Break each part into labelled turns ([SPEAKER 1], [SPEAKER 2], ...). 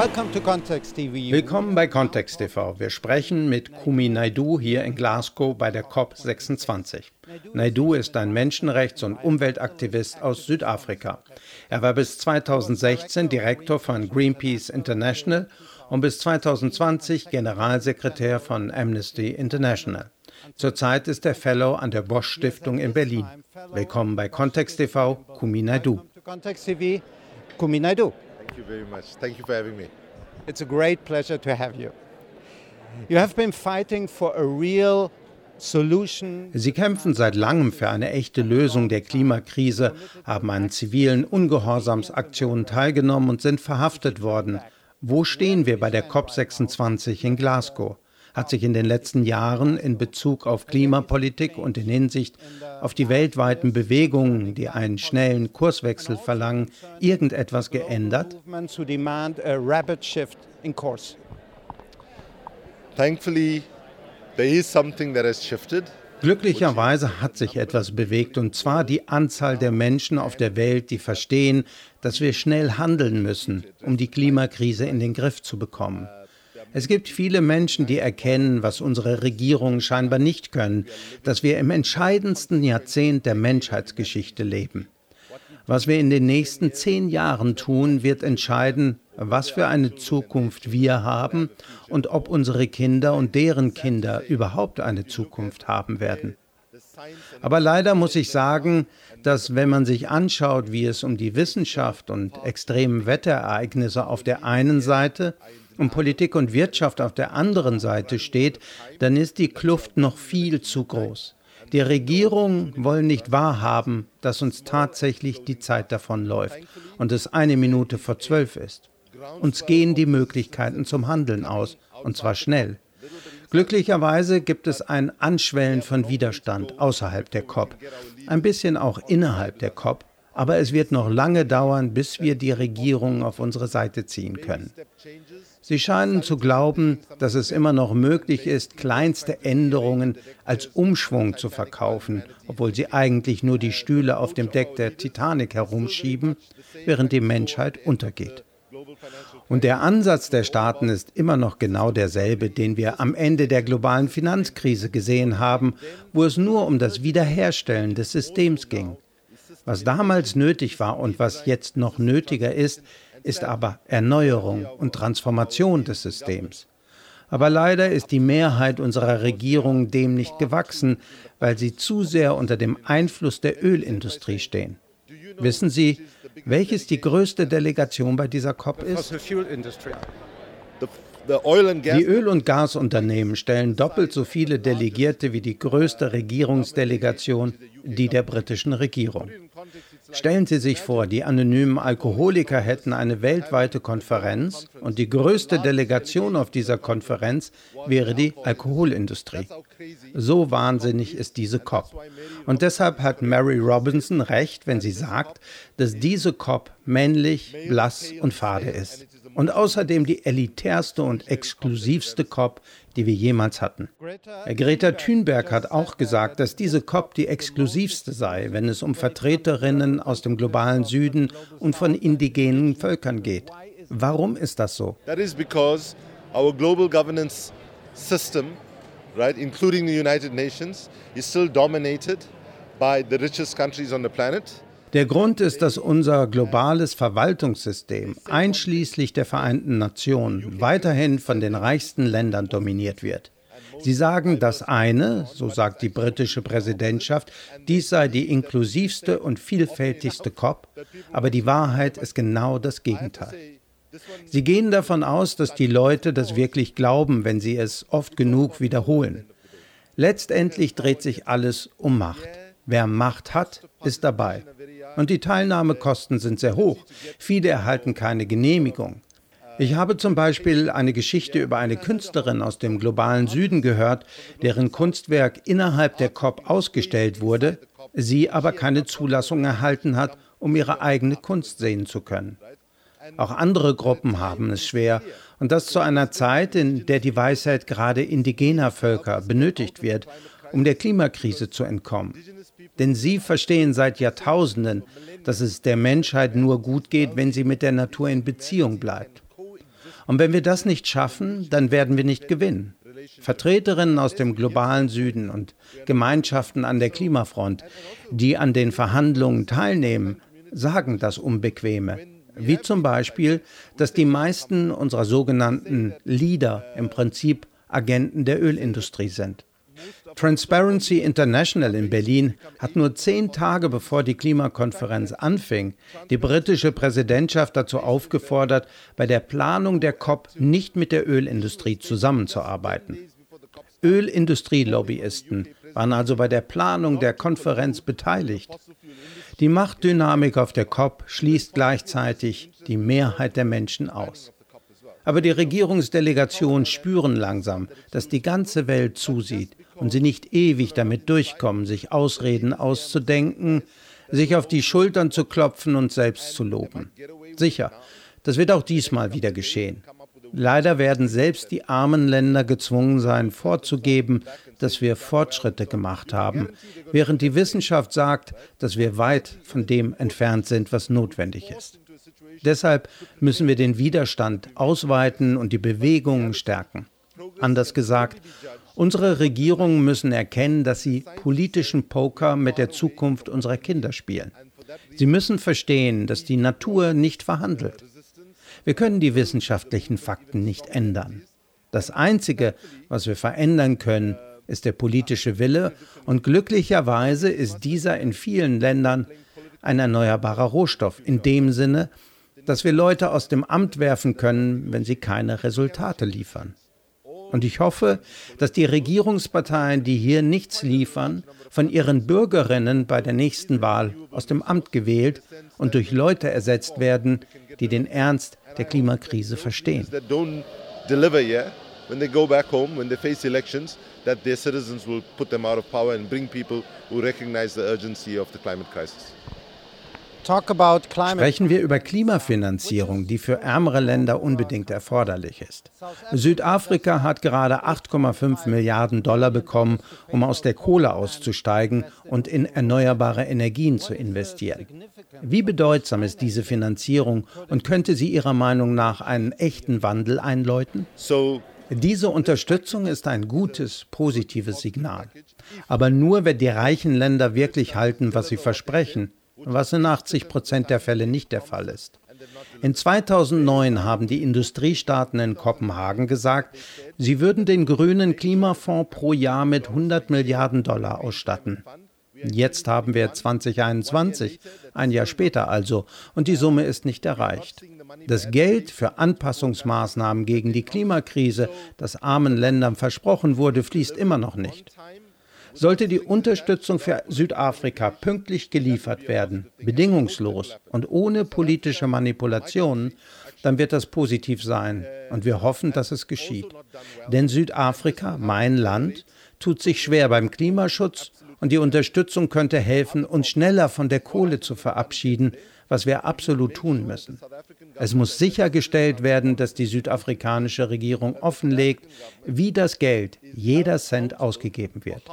[SPEAKER 1] Willkommen bei Context TV. Wir sprechen mit Kumi Naidu hier in Glasgow bei der COP26. Naidu ist ein Menschenrechts- und Umweltaktivist aus Südafrika. Er war bis 2016 Direktor von Greenpeace International und bis 2020 Generalsekretär von Amnesty International. Zurzeit ist er Fellow an der Bosch Stiftung in Berlin. Willkommen bei Kontext TV, Kumi Naidu.
[SPEAKER 2] Thank you very much. Thank you for having me. It's a great pleasure to have you. You have been fighting for a real
[SPEAKER 1] Sie kämpfen seit langem für eine echte Lösung der Klimakrise, haben an zivilen Ungehorsamsaktionen teilgenommen und sind verhaftet worden. Wo stehen wir bei der COP26 in Glasgow? Hat sich in den letzten Jahren in Bezug auf Klimapolitik und in Hinsicht auf die weltweiten Bewegungen, die einen schnellen Kurswechsel verlangen, irgendetwas geändert?
[SPEAKER 2] Thankfully, there is something that has shifted.
[SPEAKER 1] Glücklicherweise hat sich etwas bewegt, und zwar die Anzahl der Menschen auf der Welt, die verstehen, dass wir schnell handeln müssen, um die Klimakrise in den Griff zu bekommen. Es gibt viele Menschen, die erkennen, was unsere Regierungen scheinbar nicht können, dass wir im entscheidendsten Jahrzehnt der Menschheitsgeschichte leben. Was wir in den nächsten zehn Jahren tun, wird entscheiden, was für eine Zukunft wir haben und ob unsere Kinder und deren Kinder überhaupt eine Zukunft haben werden. Aber leider muss ich sagen, dass wenn man sich anschaut, wie es um die Wissenschaft und extremen Wetterereignisse auf der einen Seite und Politik und Wirtschaft auf der anderen Seite steht, dann ist die Kluft noch viel zu groß. Die Regierungen wollen nicht wahrhaben, dass uns tatsächlich die Zeit davonläuft und es eine Minute vor zwölf ist. Uns gehen die Möglichkeiten zum Handeln aus, und zwar schnell. Glücklicherweise gibt es ein Anschwellen von Widerstand außerhalb der COP, ein bisschen auch innerhalb der COP, aber es wird noch lange dauern, bis wir die Regierung auf unsere Seite ziehen können. Sie scheinen zu glauben, dass es immer noch möglich ist, kleinste Änderungen als Umschwung zu verkaufen, obwohl sie eigentlich nur die Stühle auf dem Deck der Titanic herumschieben, während die Menschheit untergeht. Und der Ansatz der Staaten ist immer noch genau derselbe, den wir am Ende der globalen Finanzkrise gesehen haben, wo es nur um das Wiederherstellen des Systems ging. Was damals nötig war und was jetzt noch nötiger ist, ist aber Erneuerung und Transformation des Systems. Aber leider ist die Mehrheit unserer Regierung dem nicht gewachsen, weil sie zu sehr unter dem Einfluss der Ölindustrie stehen. Wissen Sie, welches die größte Delegation bei dieser COP ist? Die Öl- und Gasunternehmen stellen doppelt so viele Delegierte wie die größte Regierungsdelegation, die der britischen Regierung. Stellen Sie sich vor, die anonymen Alkoholiker hätten eine weltweite Konferenz und die größte Delegation auf dieser Konferenz wäre die Alkoholindustrie. So wahnsinnig ist diese COP. Und deshalb hat Mary Robinson recht, wenn sie sagt, dass diese COP männlich, blass und fade ist und außerdem die elitärste und exklusivste COP, die wir jemals hatten. Greta Thunberg hat auch gesagt, dass diese COP die exklusivste sei, wenn es um Vertreterinnen aus dem globalen Süden und von indigenen Völkern geht. Warum ist das so?
[SPEAKER 2] That is because our global governance system, right, including the United Nations, is still dominated by the richest countries on the planet.
[SPEAKER 1] Der Grund ist, dass unser globales Verwaltungssystem, einschließlich der Vereinten Nationen, weiterhin von den reichsten Ländern dominiert wird. Sie sagen das eine, so sagt die britische Präsidentschaft, dies sei die inklusivste und vielfältigste COP, aber die Wahrheit ist genau das Gegenteil. Sie gehen davon aus, dass die Leute das wirklich glauben, wenn sie es oft genug wiederholen. Letztendlich dreht sich alles um Macht. Wer Macht hat, ist dabei. Und die Teilnahmekosten sind sehr hoch. Viele erhalten keine Genehmigung. Ich habe zum Beispiel eine Geschichte über eine Künstlerin aus dem globalen Süden gehört, deren Kunstwerk innerhalb der COP ausgestellt wurde, sie aber keine Zulassung erhalten hat, um ihre eigene Kunst sehen zu können. Auch andere Gruppen haben es schwer, und das zu einer Zeit, in der die Weisheit gerade indigener Völker benötigt wird, um der Klimakrise zu entkommen. Denn sie verstehen seit Jahrtausenden, dass es der Menschheit nur gut geht, wenn sie mit der Natur in Beziehung bleibt. Und wenn wir das nicht schaffen, dann werden wir nicht gewinnen. Vertreterinnen aus dem globalen Süden und Gemeinschaften an der Klimafront, die an den Verhandlungen teilnehmen, sagen das Unbequeme. Wie zum Beispiel, dass die meisten unserer sogenannten Leader im Prinzip Agenten der Ölindustrie sind. Transparency International in Berlin hat nur zehn Tage bevor die Klimakonferenz anfing, die britische Präsidentschaft dazu aufgefordert, bei der Planung der COP nicht mit der Ölindustrie zusammenzuarbeiten. Ölindustrielobbyisten waren also bei der Planung der Konferenz beteiligt. Die Machtdynamik auf der COP schließt gleichzeitig die Mehrheit der Menschen aus. Aber die Regierungsdelegationen spüren langsam, dass die ganze Welt zusieht und sie nicht ewig damit durchkommen, sich Ausreden auszudenken, sich auf die Schultern zu klopfen und selbst zu loben. Sicher, das wird auch diesmal wieder geschehen. Leider werden selbst die armen Länder gezwungen sein, vorzugeben, dass wir Fortschritte gemacht haben, während die Wissenschaft sagt, dass wir weit von dem entfernt sind, was notwendig ist. Deshalb müssen wir den Widerstand ausweiten und die Bewegungen stärken. Anders gesagt, unsere Regierungen müssen erkennen, dass sie politischen Poker mit der Zukunft unserer Kinder spielen. Sie müssen verstehen, dass die Natur nicht verhandelt. Wir können die wissenschaftlichen Fakten nicht ändern. Das Einzige, was wir verändern können, ist der politische Wille und glücklicherweise ist dieser in vielen Ländern ein erneuerbarer Rohstoff in dem Sinne, dass wir Leute aus dem Amt werfen können, wenn sie keine Resultate liefern. Und ich hoffe, dass die Regierungsparteien, die hier nichts liefern, von ihren Bürgerinnen bei der nächsten Wahl aus dem Amt gewählt und durch Leute ersetzt werden, die den Ernst der Klimakrise verstehen. When they go back home, when they face elections, that their citizens will put them out of power and bring people who recognize the urgency of the climate crisis. Sprechen wir über Klimafinanzierung, die für ärmere Länder unbedingt erforderlich ist. Südafrika hat gerade 8,5 Milliarden Dollar bekommen, um aus der Kohle auszusteigen und in erneuerbare Energien zu investieren. Wie bedeutsam ist diese Finanzierung und könnte sie Ihrer Meinung nach einen echten Wandel einläuten? Diese Unterstützung ist ein gutes, positives Signal. Aber nur, wenn die reichen Länder wirklich halten, was sie versprechen was in 80 Prozent der Fälle nicht der Fall ist. In 2009 haben die Industriestaaten in Kopenhagen gesagt, sie würden den grünen Klimafonds pro Jahr mit 100 Milliarden Dollar ausstatten. Jetzt haben wir 2021, ein Jahr später also, und die Summe ist nicht erreicht. Das Geld für Anpassungsmaßnahmen gegen die Klimakrise, das armen Ländern versprochen wurde, fließt immer noch nicht. Sollte die Unterstützung für Südafrika pünktlich geliefert werden, bedingungslos und ohne politische Manipulationen, dann wird das positiv sein und wir hoffen, dass es geschieht. Denn Südafrika, mein Land, tut sich schwer beim Klimaschutz und die Unterstützung könnte helfen, uns schneller von der Kohle zu verabschieden, was wir absolut tun müssen. Es muss sichergestellt werden, dass die südafrikanische Regierung offenlegt, wie das Geld, jeder Cent ausgegeben wird.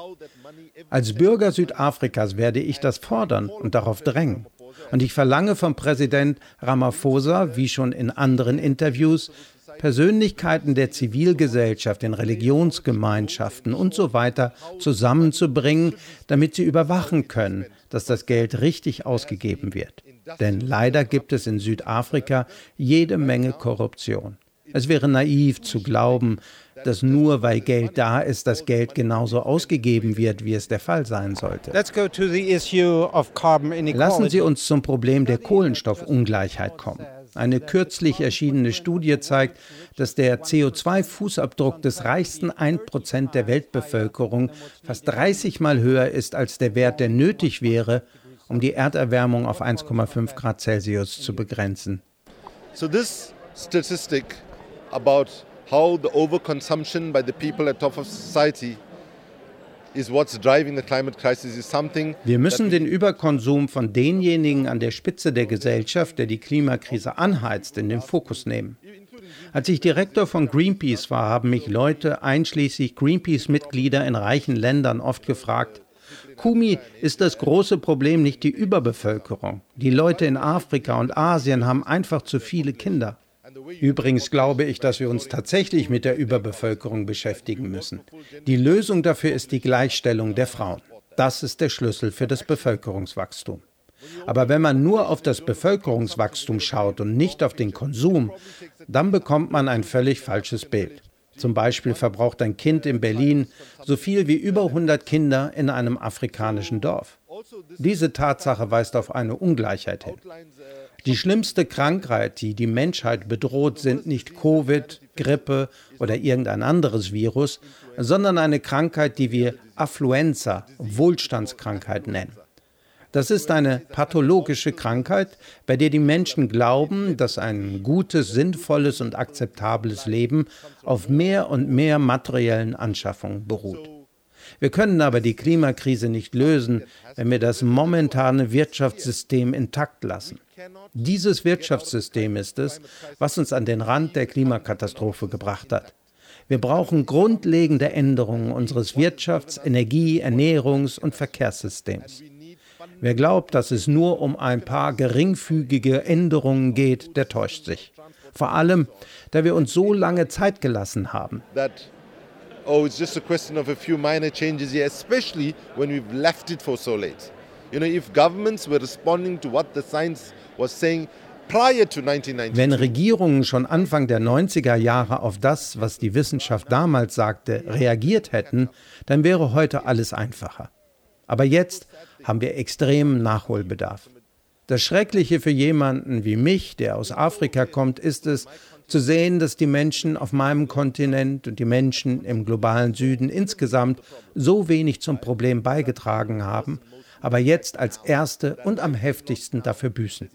[SPEAKER 1] Als Bürger Südafrikas werde ich das fordern und darauf drängen. Und ich verlange vom Präsident Ramaphosa, wie schon in anderen Interviews, Persönlichkeiten der Zivilgesellschaft, in Religionsgemeinschaften und so weiter zusammenzubringen, damit sie überwachen können, dass das Geld richtig ausgegeben wird. Denn leider gibt es in Südafrika jede Menge Korruption. Es wäre naiv zu glauben, dass nur weil Geld da ist, das Geld genauso ausgegeben wird, wie es der Fall sein sollte. Lassen Sie uns zum Problem der Kohlenstoffungleichheit kommen. Eine kürzlich erschienene Studie zeigt, dass der CO2-Fußabdruck des reichsten 1% der Weltbevölkerung fast 30 Mal höher ist als der Wert, der nötig wäre, um die Erderwärmung auf 1,5 Grad Celsius zu begrenzen. So this statistic about how the overconsumption by the people at top of society wir müssen den Überkonsum von denjenigen an der Spitze der Gesellschaft, der die Klimakrise anheizt, in den Fokus nehmen. Als ich Direktor von Greenpeace war, haben mich Leute, einschließlich Greenpeace-Mitglieder in reichen Ländern, oft gefragt, Kumi ist das große Problem nicht die Überbevölkerung. Die Leute in Afrika und Asien haben einfach zu viele Kinder. Übrigens glaube ich, dass wir uns tatsächlich mit der Überbevölkerung beschäftigen müssen. Die Lösung dafür ist die Gleichstellung der Frauen. Das ist der Schlüssel für das Bevölkerungswachstum. Aber wenn man nur auf das Bevölkerungswachstum schaut und nicht auf den Konsum, dann bekommt man ein völlig falsches Bild. Zum Beispiel verbraucht ein Kind in Berlin so viel wie über 100 Kinder in einem afrikanischen Dorf. Diese Tatsache weist auf eine Ungleichheit hin. Die schlimmste Krankheit, die die Menschheit bedroht, sind nicht Covid, Grippe oder irgendein anderes Virus, sondern eine Krankheit, die wir Affluenza, Wohlstandskrankheit nennen. Das ist eine pathologische Krankheit, bei der die Menschen glauben, dass ein gutes, sinnvolles und akzeptables Leben auf mehr und mehr materiellen Anschaffungen beruht. Wir können aber die Klimakrise nicht lösen, wenn wir das momentane Wirtschaftssystem intakt lassen. Dieses Wirtschaftssystem ist es, was uns an den Rand der Klimakatastrophe gebracht hat. Wir brauchen grundlegende Änderungen unseres Wirtschafts-, Energie-, Ernährungs- und Verkehrssystems. Wer glaubt, dass es nur um ein paar geringfügige Änderungen geht, der täuscht sich. Vor allem, da wir uns so lange Zeit gelassen haben. oh, it's just a question of a few minor changes here, especially when we've left it for so late. You know, if governments were responding to what the science was saying wenn Regierungen schon Anfang der 90er Jahre auf das, was die Wissenschaft damals sagte, reagiert hätten, dann wäre heute alles einfacher. Aber jetzt haben wir extremen Nachholbedarf. Das Schreckliche für jemanden wie mich, der aus Afrika kommt, ist es, zu sehen, dass die Menschen auf meinem Kontinent und die Menschen im globalen Süden insgesamt so wenig zum Problem beigetragen haben, aber jetzt als Erste und am heftigsten dafür büßen.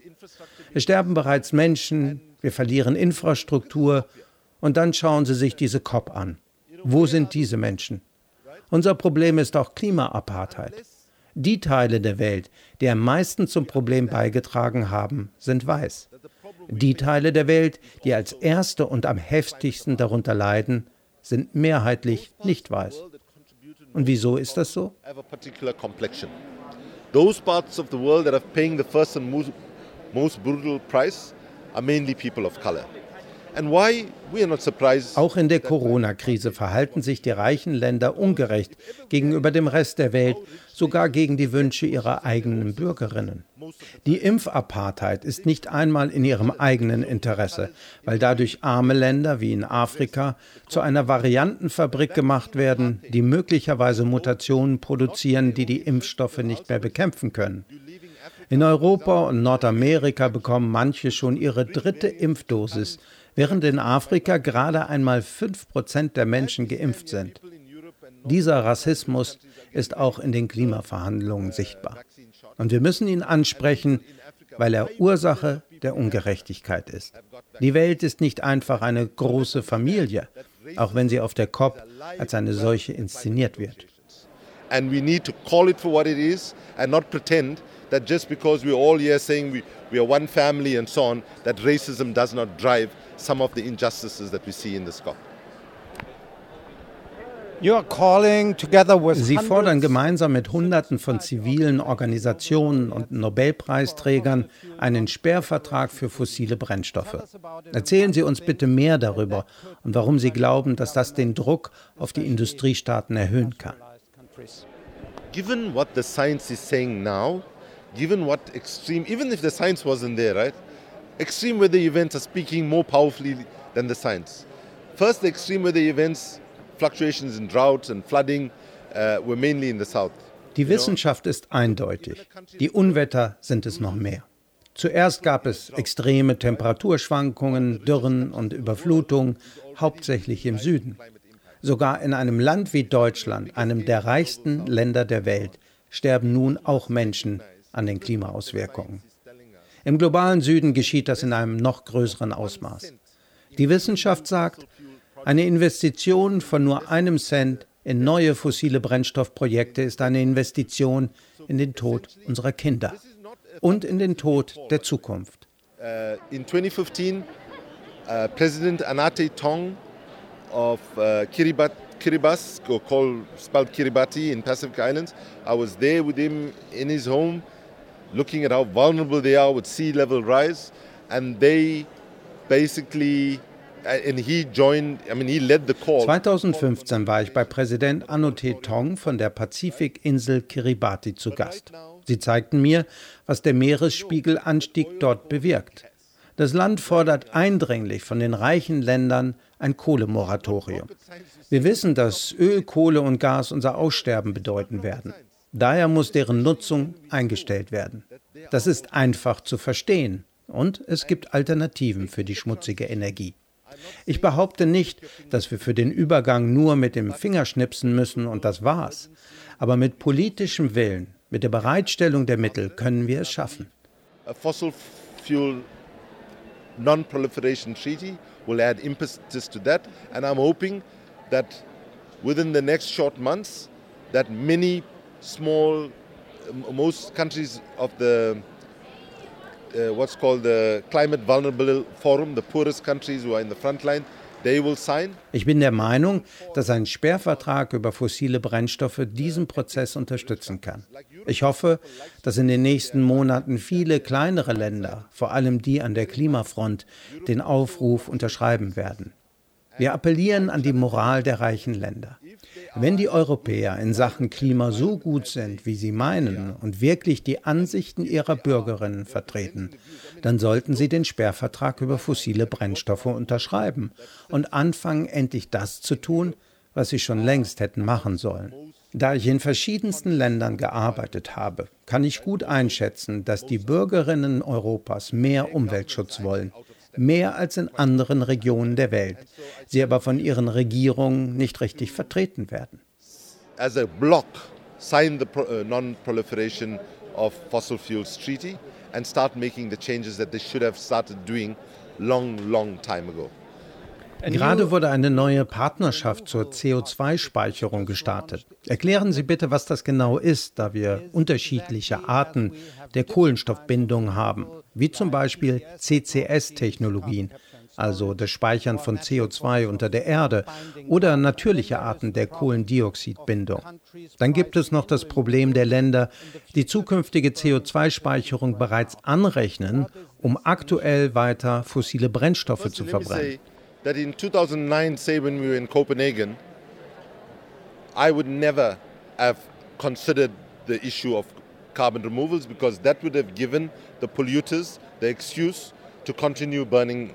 [SPEAKER 1] Es sterben bereits Menschen, wir verlieren Infrastruktur und dann schauen Sie sich diese COP an. Wo sind diese Menschen? Unser Problem ist auch Klimaapartheid. Die Teile der Welt, die am meisten zum Problem beigetragen haben, sind weiß. Die Teile der Welt, die als erste und am heftigsten darunter leiden, sind mehrheitlich nicht weiß. Und wieso ist das so? Those parts of the world that are paying the first and most, most brutal price are mainly people of color. Auch in der Corona-Krise verhalten sich die reichen Länder ungerecht gegenüber dem Rest der Welt, sogar gegen die Wünsche ihrer eigenen Bürgerinnen. Die Impfapartheid ist nicht einmal in ihrem eigenen Interesse, weil dadurch arme Länder wie in Afrika zu einer Variantenfabrik gemacht werden, die möglicherweise Mutationen produzieren, die die Impfstoffe nicht mehr bekämpfen können. In Europa und Nordamerika bekommen manche schon ihre dritte Impfdosis während in Afrika gerade einmal 5% der Menschen geimpft sind. Dieser Rassismus ist auch in den Klimaverhandlungen sichtbar. Und wir müssen ihn ansprechen, weil er Ursache der Ungerechtigkeit ist. Die Welt ist nicht einfach eine große Familie, auch wenn sie auf der COP als eine solche inszeniert wird. And we need to call it for what it is and not pretend that just because we're all here saying we, we are one family and so on, that racism does not drive some of the injustices that we see in the scope. Sie fordern gemeinsam mit Hunderten von zivilen Organisationen und Nobelpreisträgern einen Sperrvertrag für fossile Brennstoffe. Erzählen Sie uns bitte mehr darüber und warum Sie glauben, dass das den Druck auf die Industriestaaten erhöhen kann. Given what the science is saying now, given what extreme, even if the science wasn't there, right? Extreme weather events are speaking more powerfully than the science. First, the extreme weather events, fluctuations in droughts and flooding, uh, were mainly in the south. Die Wissenschaft ist eindeutig. Die Unwetter sind es noch mehr. Zuerst gab es extreme Temperaturschwankungen, Dürren und Überflutungen, hauptsächlich im Süden. Sogar in einem Land wie Deutschland, einem der reichsten Länder der Welt, sterben nun auch Menschen an den Klimaauswirkungen. Im globalen Süden geschieht das in einem noch größeren Ausmaß. Die Wissenschaft sagt, eine Investition von nur einem Cent in neue fossile Brennstoffprojekte ist eine Investition in den Tod unserer Kinder und in den Tod der Zukunft. Uh, in 2015, uh, President Anate Tong of uh, Kiribati, Kiribati, called, spelled Kiribati in Pacific Islands, I was there with him in his home looking at how vulnerable they are with sea level rise, and they
[SPEAKER 2] basically
[SPEAKER 1] 2015 war ich bei Präsident Anote Tong von der Pazifikinsel Kiribati zu Gast. Sie zeigten mir, was der Meeresspiegelanstieg dort bewirkt. Das Land fordert eindringlich von den reichen Ländern ein Kohlemoratorium. Wir wissen, dass Öl, Kohle und Gas unser Aussterben bedeuten werden. Daher muss deren Nutzung eingestellt werden. Das ist einfach zu verstehen und es gibt Alternativen für die schmutzige Energie. Ich behaupte nicht, dass wir für den Übergang nur mit dem Finger schnipsen müssen und das war's. Aber mit politischem Willen, mit der Bereitstellung der Mittel können wir es schaffen.
[SPEAKER 2] A fossil fuel non-proliferation treaty will add impetus to that and I'm hoping that within the next short months that many small most countries of the uh, what's called the Climate Vulnerable Forum, the poorest countries who are in the front line,
[SPEAKER 1] ich bin der Meinung, dass ein Sperrvertrag über fossile Brennstoffe diesen Prozess unterstützen kann. Ich hoffe, dass in den nächsten Monaten viele kleinere Länder, vor allem die an der Klimafront, den Aufruf unterschreiben werden. Wir appellieren an die Moral der reichen Länder. Wenn die Europäer in Sachen Klima so gut sind, wie sie meinen, und wirklich die Ansichten ihrer Bürgerinnen vertreten, dann sollten sie den Sperrvertrag über fossile Brennstoffe unterschreiben und anfangen, endlich das zu tun, was sie schon längst hätten machen sollen. Da ich in verschiedensten Ländern gearbeitet habe, kann ich gut einschätzen, dass die Bürgerinnen Europas mehr Umweltschutz wollen mehr als in anderen Regionen der Welt, sie aber von ihren Regierungen nicht richtig vertreten werden.
[SPEAKER 2] As a bloc, sign the uh, non-proliferation of fossil fuels treaty and start making the changes that they should have started doing long, long time ago.
[SPEAKER 1] Gerade wurde eine neue Partnerschaft zur CO2-Speicherung gestartet. Erklären Sie bitte, was das genau ist, da wir unterschiedliche Arten der Kohlenstoffbindung haben, wie zum Beispiel CCS-Technologien, also das Speichern von CO2 unter der Erde oder natürliche Arten der Kohlendioxidbindung. Dann gibt es noch das Problem der Länder, die zukünftige CO2-Speicherung bereits anrechnen, um aktuell weiter fossile Brennstoffe zu verbrennen.
[SPEAKER 2] that in 2009, say when we were in Copenhagen, I would never have considered the issue of carbon removals because that would have given the polluters the excuse to continue burning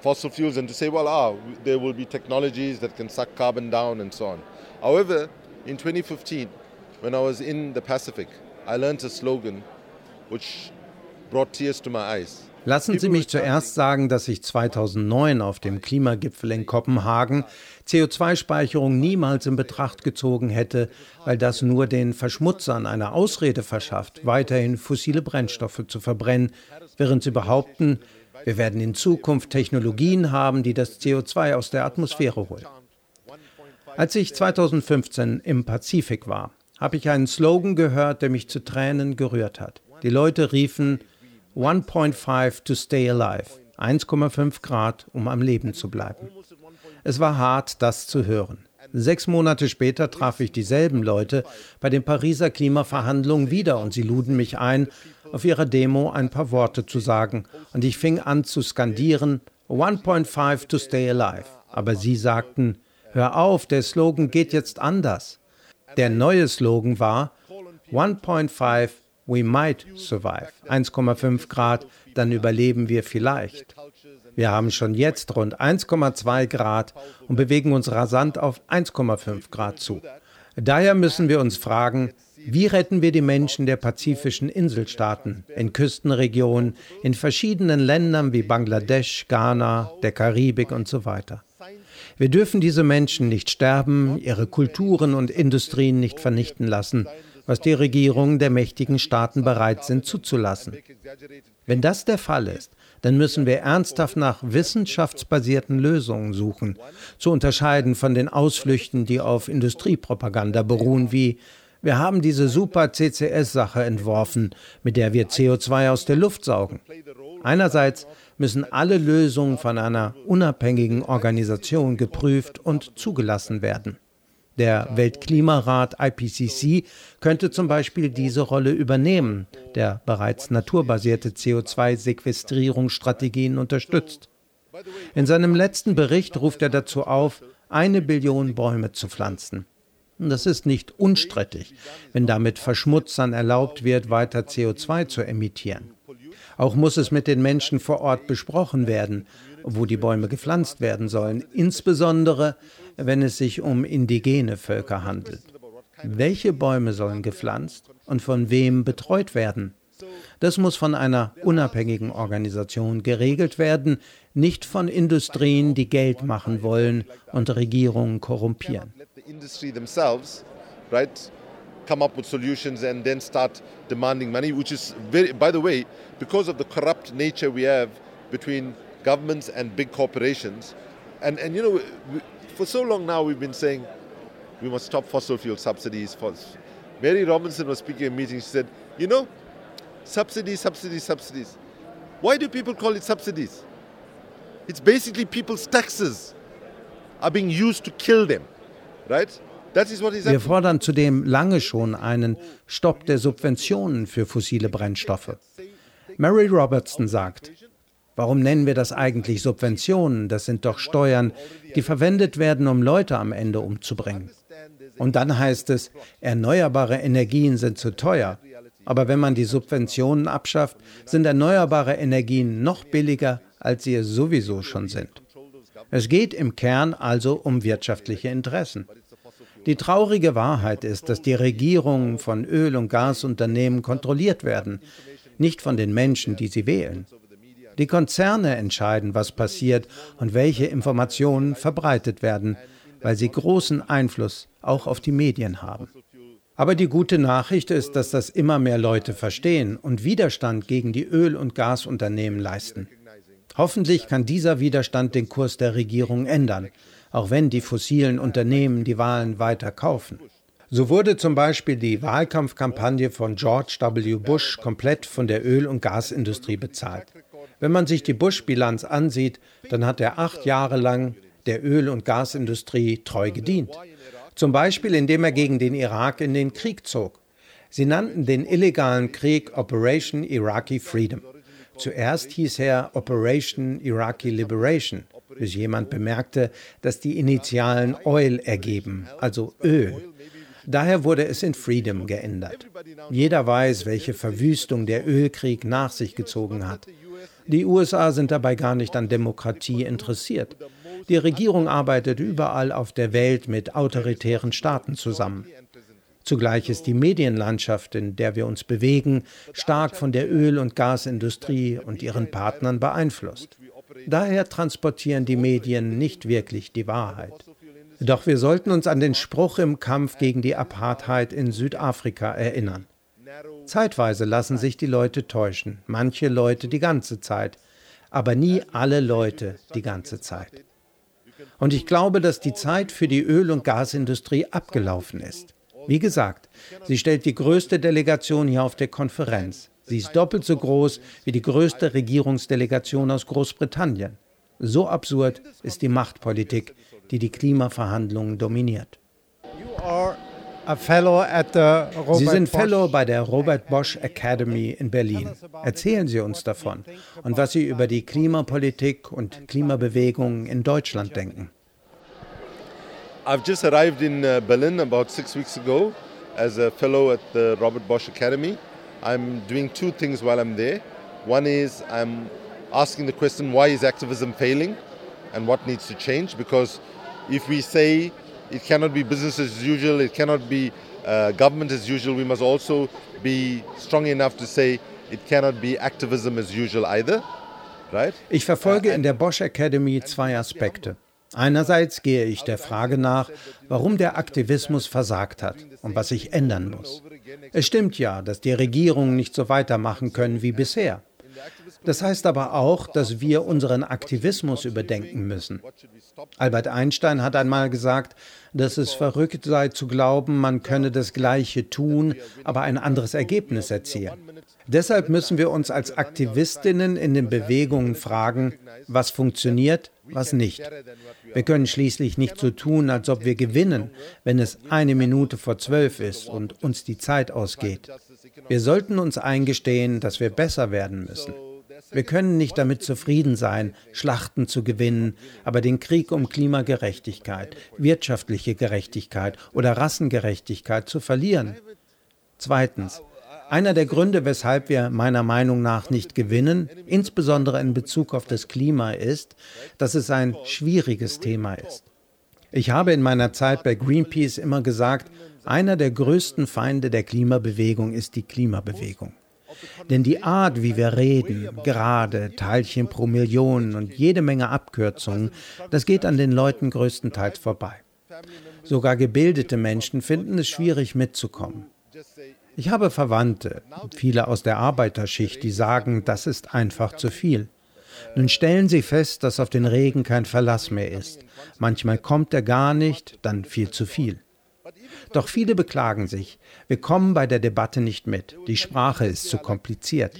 [SPEAKER 2] fossil fuels and to say, well, ah, there will be technologies that can suck carbon down and so on. However, in 2015, when I was in the Pacific, I learned a slogan which brought tears to my eyes.
[SPEAKER 1] Lassen Sie mich zuerst sagen, dass ich 2009 auf dem Klimagipfel in Kopenhagen CO2-Speicherung niemals in Betracht gezogen hätte, weil das nur den Verschmutzern eine Ausrede verschafft, weiterhin fossile Brennstoffe zu verbrennen, während sie behaupten, wir werden in Zukunft Technologien haben, die das CO2 aus der Atmosphäre holen. Als ich 2015 im Pazifik war, habe ich einen Slogan gehört, der mich zu Tränen gerührt hat. Die Leute riefen 1.5 to stay alive. 1,5 Grad, um am Leben zu bleiben. Es war hart, das zu hören. Sechs Monate später traf ich dieselben Leute bei den Pariser Klimaverhandlungen wieder und sie luden mich ein, auf ihrer Demo ein paar Worte zu sagen. Und ich fing an zu skandieren 1.5 to stay alive. Aber sie sagten, hör auf, der Slogan geht jetzt anders. Der neue Slogan war 1.5 We might survive. 1,5 Grad, dann überleben wir vielleicht. Wir haben schon jetzt rund 1,2 Grad und bewegen uns rasant auf 1,5 Grad zu. Daher müssen wir uns fragen, wie retten wir die Menschen der pazifischen Inselstaaten, in Küstenregionen, in verschiedenen Ländern wie Bangladesch, Ghana, der Karibik und so weiter. Wir dürfen diese Menschen nicht sterben, ihre Kulturen und Industrien nicht vernichten lassen was die Regierungen der mächtigen Staaten bereit sind zuzulassen. Wenn das der Fall ist, dann müssen wir ernsthaft nach wissenschaftsbasierten Lösungen suchen, zu unterscheiden von den Ausflüchten, die auf Industriepropaganda beruhen, wie wir haben diese super CCS-Sache entworfen, mit der wir CO2 aus der Luft saugen. Einerseits müssen alle Lösungen von einer unabhängigen Organisation geprüft und zugelassen werden. Der Weltklimarat IPCC könnte zum Beispiel diese Rolle übernehmen, der bereits naturbasierte CO2-Sequestrierungsstrategien unterstützt. In seinem letzten Bericht ruft er dazu auf, eine Billion Bäume zu pflanzen. Das ist nicht unstrittig, wenn damit Verschmutzern erlaubt wird, weiter CO2 zu emittieren. Auch muss es mit den Menschen vor Ort besprochen werden, wo die Bäume gepflanzt werden sollen, insbesondere wenn es sich um indigene Völker handelt. Welche Bäume sollen gepflanzt und von wem betreut werden? Das muss von einer unabhängigen Organisation geregelt werden, nicht von Industrien, die Geld machen wollen und Regierungen korrumpieren.
[SPEAKER 2] come up with solutions and then start demanding money, which is very, by the way, because of the corrupt nature we have between governments and big corporations. And, and you know, we, for so long now we've been saying we must stop fossil fuel subsidies. Mary Robinson was speaking at a meeting. She said, you know, subsidies, subsidies, subsidies. Why do people call it subsidies? It's basically people's taxes are being used to kill them, right?
[SPEAKER 1] Wir fordern zudem lange schon einen Stopp der Subventionen für fossile Brennstoffe. Mary Robertson sagt, warum nennen wir das eigentlich Subventionen? Das sind doch Steuern, die verwendet werden, um Leute am Ende umzubringen. Und dann heißt es, erneuerbare Energien sind zu teuer. Aber wenn man die Subventionen abschafft, sind erneuerbare Energien noch billiger, als sie es sowieso schon sind. Es geht im Kern also um wirtschaftliche Interessen. Die traurige Wahrheit ist, dass die Regierungen von Öl- und Gasunternehmen kontrolliert werden, nicht von den Menschen, die sie wählen. Die Konzerne entscheiden, was passiert und welche Informationen verbreitet werden, weil sie großen Einfluss auch auf die Medien haben. Aber die gute Nachricht ist, dass das immer mehr Leute verstehen und Widerstand gegen die Öl- und Gasunternehmen leisten. Hoffentlich kann dieser Widerstand den Kurs der Regierung ändern, auch wenn die fossilen Unternehmen die Wahlen weiter kaufen. So wurde zum Beispiel die Wahlkampfkampagne von George W. Bush komplett von der Öl- und Gasindustrie bezahlt. Wenn man sich die Bush-Bilanz ansieht, dann hat er acht Jahre lang der Öl- und Gasindustrie treu gedient. Zum Beispiel, indem er gegen den Irak in den Krieg zog. Sie nannten den illegalen Krieg Operation Iraqi Freedom. Zuerst hieß er Operation Iraqi Liberation, bis jemand bemerkte, dass die Initialen Oil ergeben, also Öl. Daher wurde es in Freedom geändert. Jeder weiß, welche Verwüstung der Ölkrieg nach sich gezogen hat. Die USA sind dabei gar nicht an Demokratie interessiert. Die Regierung arbeitet überall auf der Welt mit autoritären Staaten zusammen. Zugleich ist die Medienlandschaft, in der wir uns bewegen, stark von der Öl- und Gasindustrie und ihren Partnern beeinflusst. Daher transportieren die Medien nicht wirklich die Wahrheit. Doch wir sollten uns an den Spruch im Kampf gegen die Apartheid in Südafrika erinnern. Zeitweise lassen sich die Leute täuschen, manche Leute die ganze Zeit, aber nie alle Leute die ganze Zeit. Und ich glaube, dass die Zeit für die Öl- und Gasindustrie abgelaufen ist. Wie gesagt, sie stellt die größte Delegation hier auf der Konferenz. Sie ist doppelt so groß wie die größte Regierungsdelegation aus Großbritannien. So absurd ist die Machtpolitik, die die Klimaverhandlungen dominiert. Sie sind Fellow bei der Robert Bosch Academy in Berlin. Erzählen Sie uns davon und was Sie über die Klimapolitik und Klimabewegungen in Deutschland denken.
[SPEAKER 2] I've just arrived in uh, Berlin about six weeks ago as a fellow at the Robert Bosch Academy. I'm doing two things while I'm there. One is I'm asking the question why is activism failing and what needs to change? Because if we say it cannot be business as usual, it cannot be uh, government as usual, we must also be strong enough to say it cannot be activism as usual either. Right?
[SPEAKER 1] Ich verfolge in der Bosch Academy zwei Aspekte. Einerseits gehe ich der Frage nach, warum der Aktivismus versagt hat und was sich ändern muss. Es stimmt ja, dass die Regierungen nicht so weitermachen können wie bisher. Das heißt aber auch, dass wir unseren Aktivismus überdenken müssen. Albert Einstein hat einmal gesagt, dass es verrückt sei zu glauben, man könne das Gleiche tun, aber ein anderes Ergebnis erzielen. Deshalb müssen wir uns als Aktivistinnen in den Bewegungen fragen, was funktioniert, was nicht. Wir können schließlich nicht so tun, als ob wir gewinnen, wenn es eine Minute vor zwölf ist und uns die Zeit ausgeht. Wir sollten uns eingestehen, dass wir besser werden müssen. Wir können nicht damit zufrieden sein, Schlachten zu gewinnen, aber den Krieg um Klimagerechtigkeit, wirtschaftliche Gerechtigkeit oder Rassengerechtigkeit zu verlieren. Zweitens, einer der Gründe, weshalb wir meiner Meinung nach nicht gewinnen, insbesondere in Bezug auf das Klima, ist, dass es ein schwieriges Thema ist. Ich habe in meiner Zeit bei Greenpeace immer gesagt, einer der größten Feinde der Klimabewegung ist die Klimabewegung. Denn die Art, wie wir reden, gerade Teilchen pro Million und jede Menge Abkürzungen, das geht an den Leuten größtenteils vorbei. Sogar gebildete Menschen finden es schwierig mitzukommen. Ich habe Verwandte, viele aus der Arbeiterschicht, die sagen, das ist einfach zu viel. Nun stellen sie fest, dass auf den Regen kein Verlass mehr ist. Manchmal kommt er gar nicht, dann viel zu viel. Doch viele beklagen sich, wir kommen bei der Debatte nicht mit, die Sprache ist zu kompliziert.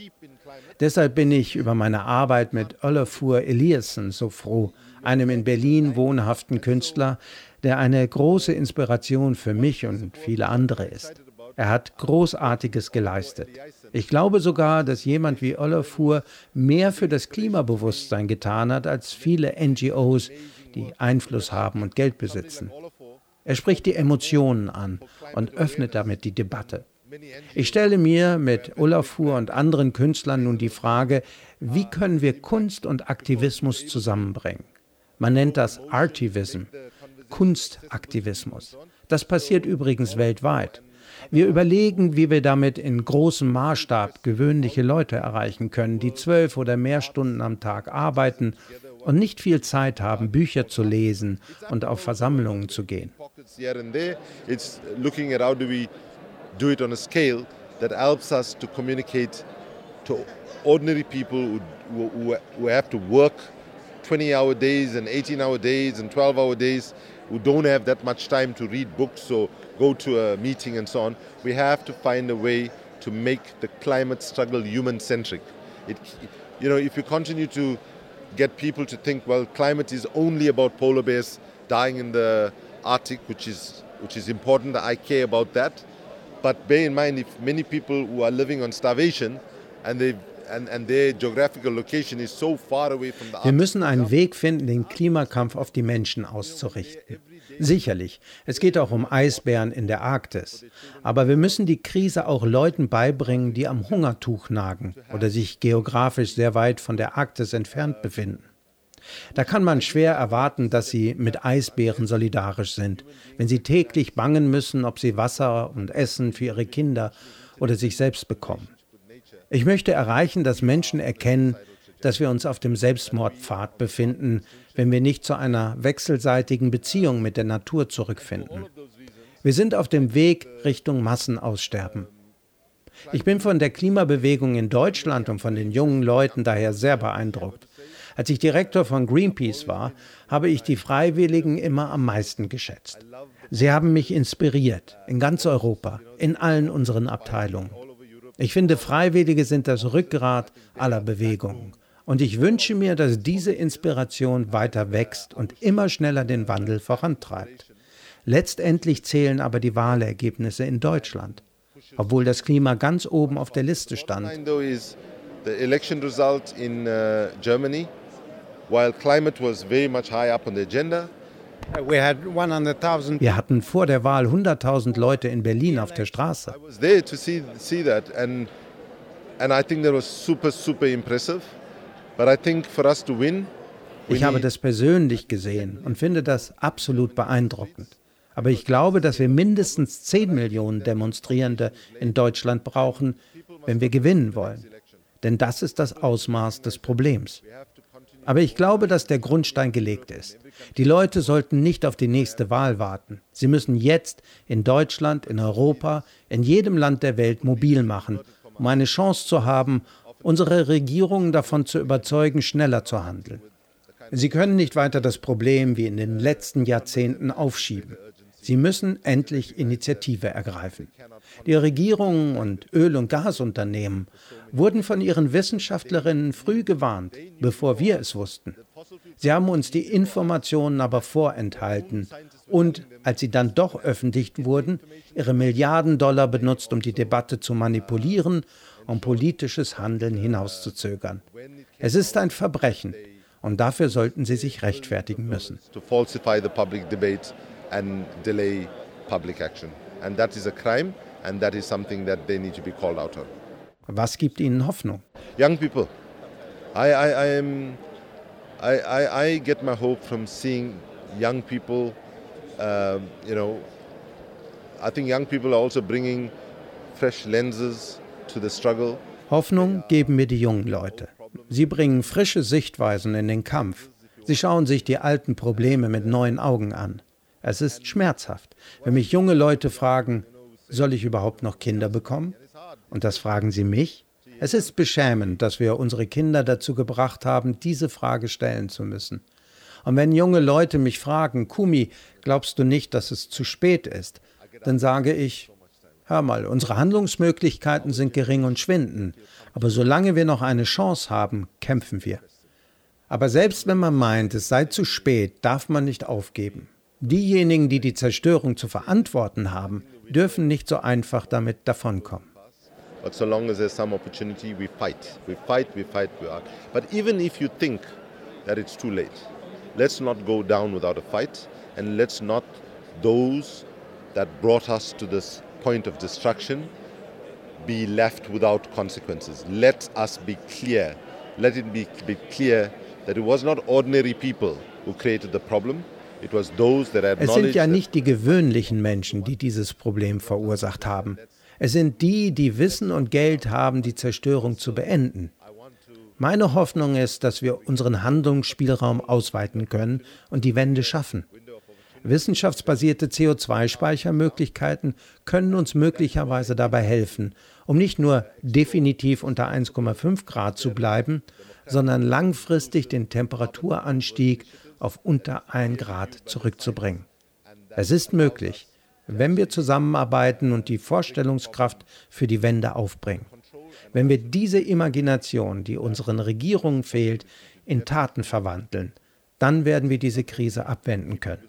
[SPEAKER 1] Deshalb bin ich über meine Arbeit mit Olafur Eliasson so froh, einem in Berlin wohnhaften Künstler, der eine große Inspiration für mich und viele andere ist. Er hat Großartiges geleistet. Ich glaube sogar, dass jemand wie Olafur mehr für das Klimabewusstsein getan hat als viele NGOs, die Einfluss haben und Geld besitzen. Er spricht die Emotionen an und öffnet damit die Debatte. Ich stelle mir mit Olafur und anderen Künstlern nun die Frage, wie können wir Kunst und Aktivismus zusammenbringen? Man nennt das Artivism, Kunstaktivismus. Das passiert übrigens weltweit. Wir überlegen, wie wir damit in großem Maßstab gewöhnliche Leute erreichen können, die zwölf oder mehr Stunden am Tag arbeiten und nicht viel Zeit haben, Bücher zu lesen und auf Versammlungen zu gehen.
[SPEAKER 2] do it on a scale that helps us to communicate to ordinary people who, who, who have to work 20 hour days and 18 hour days and 12 hour days, who don't have that much time to read books or go to a meeting and so on. We have to find a way to make the climate struggle human centric. It, you know, if you continue to get people to think, well, climate is only about polar bears dying in the Arctic, which is which is important. I care about that. But bear in mind, if many people who are living on starvation and they
[SPEAKER 1] Wir müssen einen Weg finden, den Klimakampf auf die Menschen auszurichten. Sicherlich, es geht auch um Eisbären in der Arktis. Aber wir müssen die Krise auch Leuten beibringen, die am Hungertuch nagen oder sich geografisch sehr weit von der Arktis entfernt befinden. Da kann man schwer erwarten, dass sie mit Eisbären solidarisch sind, wenn sie täglich bangen müssen, ob sie Wasser und Essen für ihre Kinder oder sich selbst bekommen. Ich möchte erreichen, dass Menschen erkennen, dass wir uns auf dem Selbstmordpfad befinden, wenn wir nicht zu einer wechselseitigen Beziehung mit der Natur zurückfinden. Wir sind auf dem Weg Richtung Massenaussterben. Ich bin von der Klimabewegung in Deutschland und von den jungen Leuten daher sehr beeindruckt. Als ich Direktor von Greenpeace war, habe ich die Freiwilligen immer am meisten geschätzt. Sie haben mich inspiriert, in ganz Europa, in allen unseren Abteilungen. Ich finde, Freiwillige sind das Rückgrat aller Bewegungen. Und ich wünsche mir, dass diese Inspiration weiter wächst und immer schneller den Wandel vorantreibt. Letztendlich zählen aber die Wahlergebnisse in Deutschland, obwohl das Klima ganz oben auf der Liste stand.
[SPEAKER 2] The election result in uh, Germany, while climate was very much high up on the agenda,
[SPEAKER 1] wir hatten vor der Wahl 100.000 Leute in Berlin auf der Straße. Ich habe das persönlich gesehen und finde das absolut beeindruckend. Aber ich glaube, dass wir mindestens 10 Millionen Demonstrierende in Deutschland brauchen, wenn wir gewinnen wollen. Denn das ist das Ausmaß des Problems. Aber ich glaube, dass der Grundstein gelegt ist. Die Leute sollten nicht auf die nächste Wahl warten. Sie müssen jetzt in Deutschland, in Europa, in jedem Land der Welt mobil machen, um eine Chance zu haben, unsere Regierungen davon zu überzeugen, schneller zu handeln. Sie können nicht weiter das Problem wie in den letzten Jahrzehnten aufschieben. Sie müssen endlich Initiative ergreifen. Die Regierungen und Öl- und Gasunternehmen wurden von ihren Wissenschaftlerinnen früh gewarnt, bevor wir es wussten. Sie haben uns die Informationen aber vorenthalten und, als sie dann doch öffentlich wurden, ihre Milliarden Dollar benutzt, um die Debatte zu manipulieren, um politisches Handeln hinauszuzögern. Es ist ein Verbrechen und dafür sollten sie sich rechtfertigen müssen. Was gibt Ihnen Hoffnung?
[SPEAKER 2] Young people. I, I, I, am, I, I, I get my hope from seeing young people, uh, you know, I think young people are also bringing fresh lenses.
[SPEAKER 1] Hoffnung geben mir die jungen Leute. Sie bringen frische Sichtweisen in den Kampf. Sie schauen sich die alten Probleme mit neuen Augen an. Es ist schmerzhaft, wenn mich junge Leute fragen, soll ich überhaupt noch Kinder bekommen? Und das fragen sie mich? Es ist beschämend, dass wir unsere Kinder dazu gebracht haben, diese Frage stellen zu müssen. Und wenn junge Leute mich fragen, Kumi, glaubst du nicht, dass es zu spät ist? Dann sage ich, hör mal, unsere Handlungsmöglichkeiten sind gering und schwinden, aber solange wir noch eine Chance haben, kämpfen wir. Aber selbst wenn man meint, es sei zu spät, darf man nicht aufgeben. Diejenigen, die die Zerstörung zu verantworten haben, dürfen nicht so einfach damit davonkommen.
[SPEAKER 2] But so long as there's some opportunity, we fight. We fight, we fight, we are. But even if you think that it's too late, let's not go down without a fight, and let's not those that brought us to this point of destruction be left without consequences. Let us be clear. Let it be, be clear that it was not ordinary people who created the problem.
[SPEAKER 1] Es sind ja nicht die gewöhnlichen Menschen, die dieses Problem verursacht haben. Es sind die, die Wissen und Geld haben, die Zerstörung zu beenden. Meine Hoffnung ist, dass wir unseren Handlungsspielraum ausweiten können und die Wende schaffen. Wissenschaftsbasierte CO2-Speichermöglichkeiten können uns möglicherweise dabei helfen, um nicht nur definitiv unter 1,5 Grad zu bleiben, sondern langfristig den Temperaturanstieg auf unter 1 Grad zurückzubringen. Es ist möglich, wenn wir zusammenarbeiten und die Vorstellungskraft für die Wende aufbringen. Wenn wir diese Imagination, die unseren Regierungen fehlt, in Taten verwandeln, dann werden wir diese Krise abwenden können.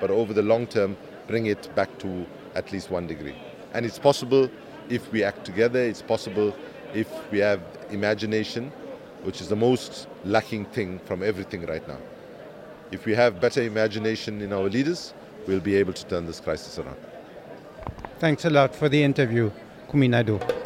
[SPEAKER 1] But over the long term, bring it back to at least one degree. And it's possible if we act together, it's possible if we have imagination, which is the most lacking thing from everything right now. If we have better imagination in our leaders, we'll be able to turn this crisis around. Thanks a lot for the interview, Kuminaidu.